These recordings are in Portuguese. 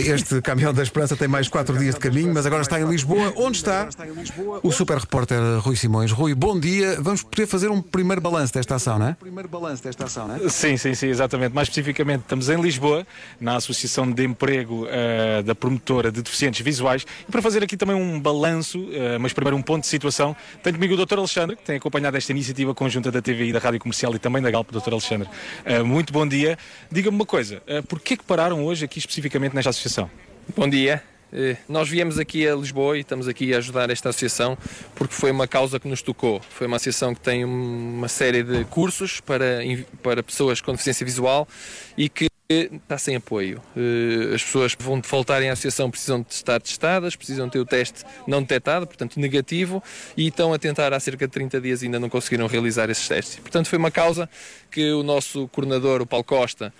Este caminhão da esperança tem mais quatro dias de caminho, mas agora está em Lisboa. Onde está o super repórter Rui Simões? Rui, bom dia. Vamos poder fazer um primeiro balanço desta ação, não é? Primeiro balanço desta ação, não é? Sim, sim, sim, exatamente. Mais especificamente, estamos em Lisboa, na Associação de Emprego uh, da Promotora de Deficientes Visuais, e para fazer aqui também um balanço, uh, mas primeiro um ponto de situação, tenho comigo o Dr. Alexandre, que tem acompanhado esta iniciativa conjunta da TVI, da Rádio Comercial e também da Galp, Dr. Alexandre. Uh, muito bom dia. Diga-me uma coisa, uh, porquê que pararam hoje aqui especificamente nesta associação? Bom dia. Eh, nós viemos aqui a Lisboa e estamos aqui a ajudar esta associação porque foi uma causa que nos tocou. Foi uma associação que tem uma série de cursos para, para pessoas com deficiência visual e que está sem apoio. Eh, as pessoas que vão faltarem à associação precisam de estar testadas, precisam ter o teste não detectado, portanto negativo, e estão a tentar há cerca de 30 dias e ainda não conseguiram realizar esses testes. Portanto, foi uma causa que o nosso coordenador, o Paulo Costa,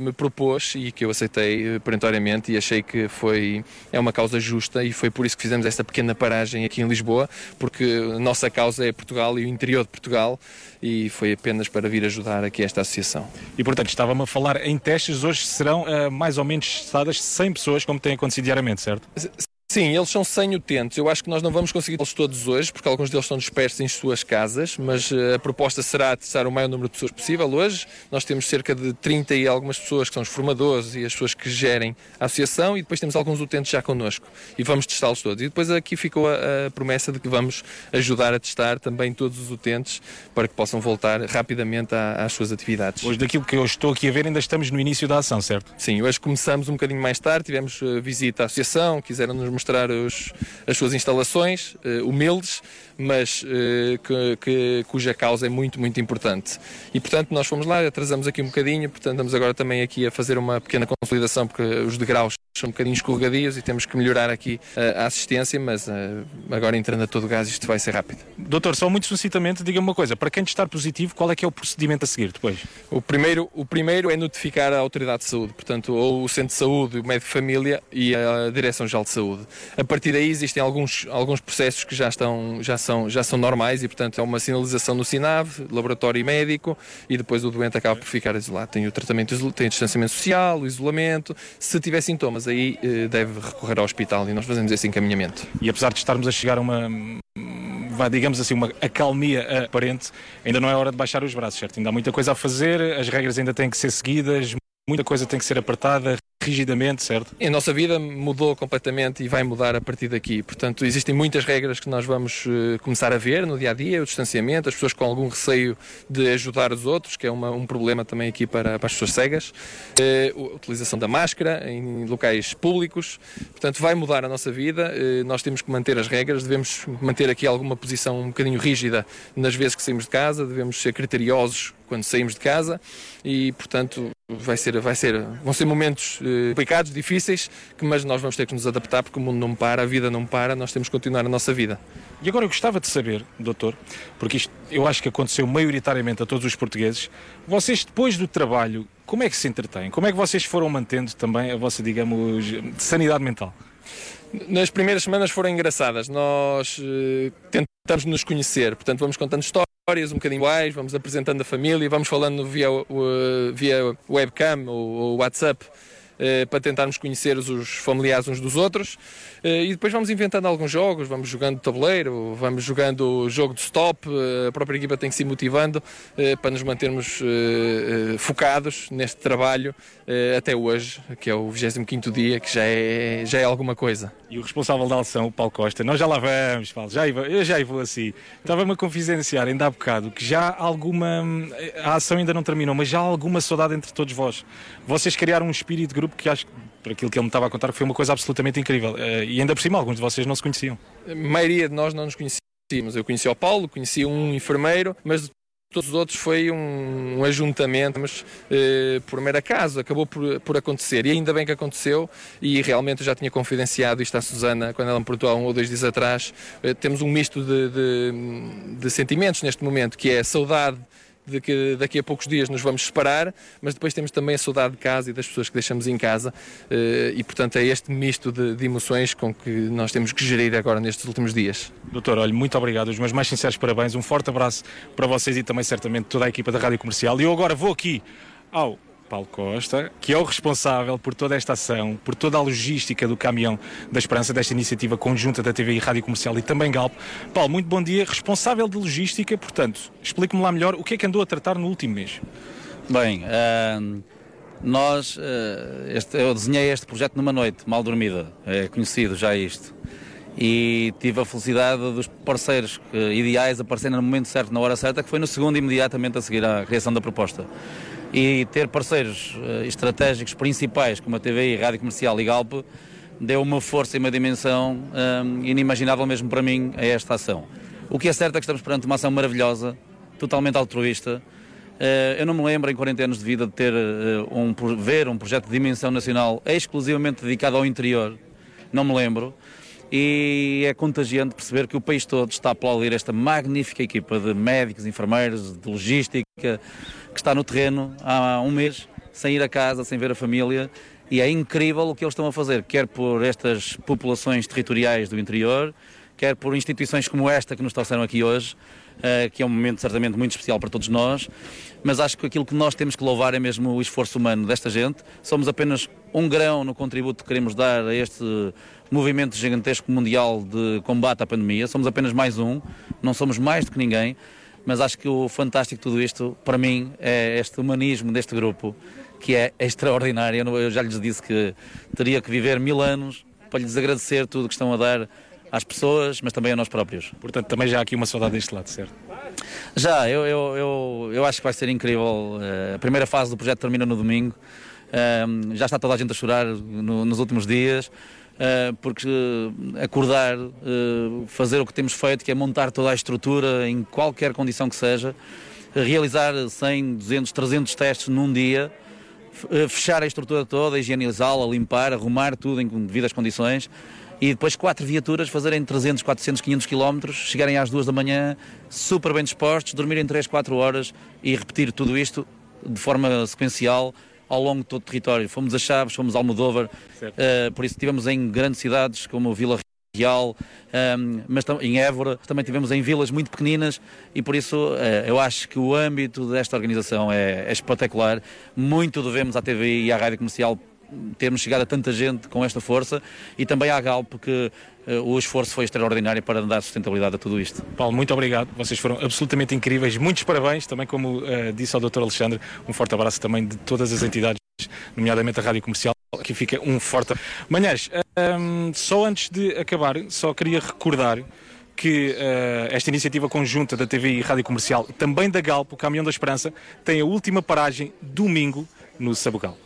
me propôs e que eu aceitei eh, perentoriamente e achei que foi é uma causa justa e foi por isso que fizemos esta pequena paragem aqui em Lisboa, porque a nossa causa é Portugal e o interior de Portugal e foi apenas para vir ajudar aqui esta associação. E portanto, estava-me a falar em testes, hoje serão uh, mais ou menos testadas 100 pessoas, como tem acontecido diariamente, certo? Sim, eles são 100 utentes. Eu acho que nós não vamos conseguir los todos hoje, porque alguns deles estão dispersos em suas casas, mas eh, a proposta será testar o maior número de pessoas possível hoje. Nós temos cerca de 30 e algumas pessoas que são os formadores e as pessoas que gerem a associação e depois temos alguns utentes já connosco e vamos testá-los todos. E depois aqui ficou a, a, promessa de que vamos ajudar a testar também todos os utentes para que possam voltar rapidamente à, às suas atividades. Hoje, daquilo que eu estou aqui a ver, ainda estamos no início da ação, certo? Sim, hoje começamos um bocadinho mais tarde, tivemos eh, visita à associação, quiseram nos mostrar os, as suas instalações, uh, humildes, mas uh, que, que, cuja causa é muito, muito importante. E portanto nós fomos lá, atrasamos aqui um bocadinho, portanto estamos agora também aqui a fazer uma pequena consolidação, porque os degraus são um bocadinho escorregadios e temos que melhorar aqui uh, a assistência, mas agora entrando a todo gás isto vai ser rápido. Doutor, só muito sucintamente, diga-me uma coisa, para quem testar positivo, qual é que é o procedimento a seguir depois? O primeiro, o primeiro é notificar a Autoridade de Saúde, portanto, ou o Centro de Saúde, o Médico de Família e a Direção-Geral de Saúde. A partir daí existem alguns, alguns processos que já, estão, já, são, já são normais e, portanto, é uma sinalização no SINAV, laboratório médico, e depois o doente acaba por ficar isolado. Tem o tratamento, tem o distanciamento social, o isolamento. Se tiver sintomas, aí eh, deve recorrer ao hospital e nós fazemos esse encaminhamento. E apesar de estarmos a chegar a uma vá, digamos assim, uma acalmia aparente, ainda não é hora de baixar os braços, certo? Ainda há muita coisa a fazer, as regras ainda têm que ser seguidas, muita coisa tem que ser apertada, rigidamente, certo? A nossa vida mudou completamente e vai mudar a partir daqui. Portanto, existem muitas regras que nós vamos uh, começar a ver no dia a dia: o distanciamento, as pessoas com algum receio de ajudar os outros, que é uma, um problema também aqui para, para as pessoas cegas, uh, a utilização da máscara em locais públicos. Portanto, vai mudar a nossa vida. Uh, nós temos que manter as regras, devemos manter aqui alguma posição um bocadinho rígida nas vezes que saímos de casa, devemos ser criteriosos quando saímos de casa e, portanto, vai ser, vai ser, vão ser momentos complicados, difíceis, mas nós vamos ter que nos adaptar porque o mundo não para, a vida não para, nós temos que continuar a nossa vida. E agora eu gostava de saber, doutor, porque isto eu acho que aconteceu maioritariamente a todos os portugueses, vocês depois do trabalho, como é que se entretêm? Como é que vocês foram mantendo também a vossa, digamos, sanidade mental? Nas primeiras semanas foram engraçadas. Nós uh, tentamos nos conhecer, portanto, vamos contando histórias um bocadinho iguais, vamos apresentando a família, vamos falando via, uh, via webcam ou, ou WhatsApp eh, para tentarmos conhecer os familiares uns dos outros. Eh, e depois vamos inventando alguns jogos, vamos jogando tabuleiro, vamos jogando jogo de stop, eh, a própria equipa tem que se ir motivando para nos mantermos focados neste trabalho até hoje, que é o 25 dia, que já é, já é alguma coisa. E o responsável da ação, o Paulo Costa, nós já lá vamos, Paulo, já, eu já vou assim. Estava-me a confidenciar ainda há bocado que já alguma. A ação ainda não terminou, mas já há alguma saudade entre todos vós. Vocês criaram um espírito de grupo que acho que por aquilo que ele me estava a contar, foi uma coisa absolutamente incrível. Eh, e ainda por cima, alguns de vocês não se conheciam. A maioria de nós não nos conhecíamos. Eu conheci o Paulo, conheci um enfermeiro, mas todos os outros foi um, um ajuntamento, mas eh, por mero acaso, acabou por, por acontecer. E ainda bem que aconteceu, e realmente eu já tinha confidenciado isto à Susana quando ela me perguntou há um ou dois dias atrás. Eh, temos um misto de, de, de sentimentos neste momento, que é saudade de que daqui a poucos dias nos vamos separar, mas depois temos também a saudade de casa e das pessoas que deixamos em casa eh, e, portanto, é este misto de, de emoções com que nós temos que gerir agora nestes últimos dias. Doutor, olha, muito obrigado, os meus mais sinceros parabéns, um forte abraço para vocês e também certamente toda a equipa da Rádio Comercial. E eu agora vou aqui ao Paulo Costa, que é o responsável por toda esta ação, por toda a logística do caminhão da Esperança, desta iniciativa conjunta da TVI Rádio Comercial e também Galp. Paulo, muito bom dia. Responsável de logística, portanto, explique-me lá melhor o que é que andou a tratar no último mês. Bem, uh, nós, uh, este, eu desenhei este projeto numa noite, mal dormida, é conhecido já isto. E tive a felicidade dos parceiros uh, ideais aparecerem no momento certo, na hora certa, que foi no segundo imediatamente a seguir à criação da proposta. E ter parceiros uh, estratégicos principais como a TVI, Rádio Comercial e Galp deu uma força e uma dimensão inimaginável mesmo para mim a esta ação. O que é certo é que estamos perante uma ação maravilhosa, totalmente altruísta, eh, eu não me lembro em 40 anos de vida de ter eh, um, ver um projeto de dimensão nacional exclusivamente dedicado ao interior. Não me lembro. E é contagiante perceber que o país todo está a aplaudir esta magnífica equipa de médicos, enfermeiros, de logística, que está no terreno há um mês, sem ir a casa, sem ver a família. E é incrível o que eles estão a fazer, quer por estas populações territoriais do interior, quer por instituições como esta que nos trouxeram aqui hoje, que é um momento certamente muito especial para todos nós, mas acho que aquilo que nós temos que louvar é mesmo o esforço humano desta gente. Somos apenas um grão no contributo que queremos dar a este movimento gigantesco mundial de combate à pandemia. Somos apenas mais um, não somos mais do que ninguém, mas acho que o fantástico de tudo isto, para mim, é este humanismo deste grupo, que é extraordinário. Eu já lhes disse que teria que viver mil anos para lhes agradecer tudo o que estão a dar às pessoas, mas também a nós próprios. Portanto, também já há aqui uma saudade deste lado, certo? Já, eu, eu, eu, eu acho que vai ser incrível. Eh, a primeira fase do projeto termina no domingo. Um, já está toda a gente a chorar no, nos últimos dias. Uh, porque acordar, fazer o que temos feito, que é montar toda a estrutura em qualquer condição que seja, realizar 100, 200, 300 testes num dia, fechar a estrutura toda, higienizá-la, limpar, arrumar tudo em devidas condições e depois quatro viaturas fazerem 300, 400, 500 quilómetros, chegarem às duas da manhã, super bem dispostos, dormirem 3, 4 horas e repetir tudo isto de forma sequencial ao longo de todo o território. Fomos a Chaves, fomos a Almodóvar, uh, por isso estivemos em grandes cidades como Vila Real, um, ehm, mas em Évora, também tivemos em vilas muito pequeninas e por isso uh, eu acho que o âmbito desta organização é, é espetacular. Muito devemos à TV e à Rádio Comercial termos chegado a tanta gente com esta força e também à Galp, porque uh, o esforço foi extraordinário para dar sustentabilidade a tudo isto. Paulo, muito obrigado. Vocês foram absolutamente incríveis. Muitos parabéns. Também, como uh, disse ao Dr. Alexandre, um forte abraço também de todas as entidades, nomeadamente a Rádio Comercial. Aqui fica um forte. Manhãs, um, ehm, só antes de acabar, só queria recordar que uh, esta iniciativa conjunta da TV e Rádio Comercial, também da Galp, o Caminhão da Esperança, tem a última paragem domingo no Sabugal.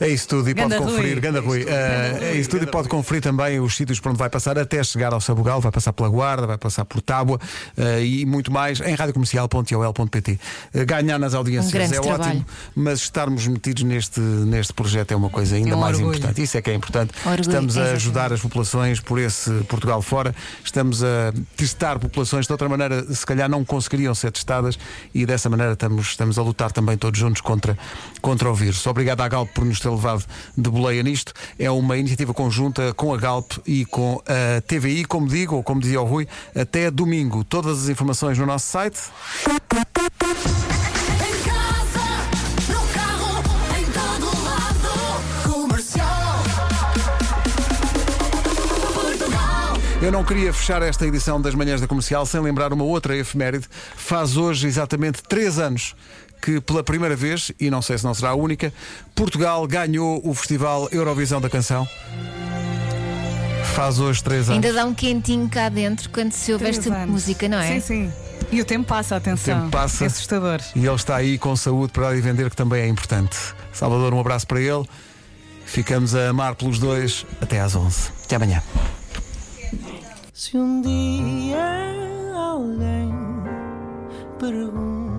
É isso tudo e pode conferir, Ganda Rui, uh, é isso tudo e pode conferir também os sítios por onde vai passar até chegar ao Sabugal, vai passar pela Guarda, vai passar por Tábua uh, e muito mais em radiocomercial.ol.pt. Uh, eh, ganhar nas audiências um é trabalho. ótimo, mas estarmos metidos neste, neste projeto é uma coisa ainda é um mais orgulho. importante. Isso é que é importante. Orgulho, estamos a ajudar as populações por esse Portugal fora, estamos a testar populações de outra maneira, se calhar não conseguiriam ser testadas e dessa maneira estamos, estamos a lutar também todos juntos contra, contra o vírus. Obrigado à Galp por nos ter levado de boleia nisto. É uma iniciativa conjunta com a Galp e com a TVI, como digo, ou como dizia o Rui, até domingo. Todas as informações no nosso site. Eu não queria fechar esta edição das Manhãs da Comercial sem lembrar uma outra efeméride. Faz hoje exatamente três anos que pela primeira vez, e não sei se não será a única, Portugal ganhou o Festival Eurovisão da Canção. Faz hoje três anos. Ainda dá um quentinho cá dentro quando se ouve esta anos. música, não é? Sim, sim. E o tempo passa, atenção. O tempo passa. É assustador. E ele está aí com saúde para lhe vender, que também é importante. Salvador, um abraço para ele. Ficamos a amar pelos dois até às 11. Até amanhã. Se um dia alguém pergunta